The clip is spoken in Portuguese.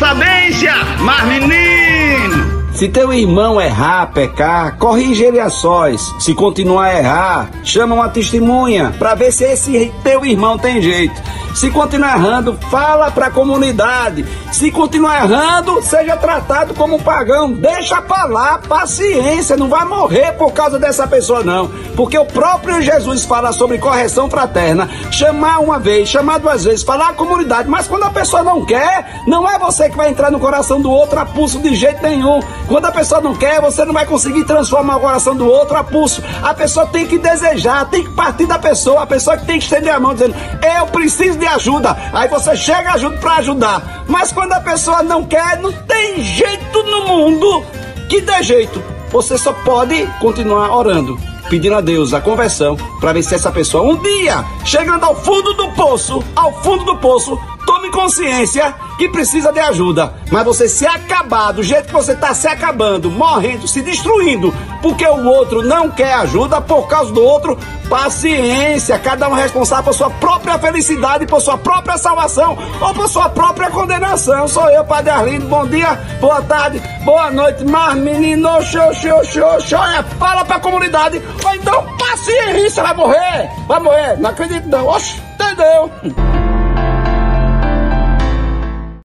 sabência, mas menino! Se teu irmão errar, pecar, corrige ele a sós. Se continuar a errar, chama uma testemunha para ver se esse teu irmão tem jeito. Se continuar errando, fala para a comunidade se continuar errando, seja tratado como um pagão. Deixa pra lá, paciência, não vai morrer por causa dessa pessoa não. Porque o próprio Jesus fala sobre correção fraterna, chamar uma vez, chamar duas vezes, falar à comunidade, mas quando a pessoa não quer, não é você que vai entrar no coração do outro a pulso de jeito nenhum. Quando a pessoa não quer, você não vai conseguir transformar o coração do outro a pulso. A pessoa tem que desejar, tem que partir da pessoa, a pessoa que tem que estender a mão dizendo: "Eu preciso de ajuda. Aí você chega ajuda para ajudar. Mas quando a pessoa não quer, não tem jeito no mundo que dê jeito. Você só pode continuar orando, pedindo a Deus a conversão, para ver se essa pessoa um dia, chegando ao fundo do poço, ao fundo do poço, tome consciência que precisa de ajuda. Mas você se acabar do jeito que você está se acabando, morrendo, se destruindo, porque o outro não quer ajuda por causa do outro, paciência. Cada um responsável por sua própria felicidade, por sua própria salvação ou por sua própria condenação. Sou eu, Padre Arlindo. Bom dia, boa tarde, boa noite. Mas, menino, show, show, show, show. É, fala pra comunidade. Ou então, paciência, vai morrer. Vai morrer. Não acredito, não. Oxe, entendeu?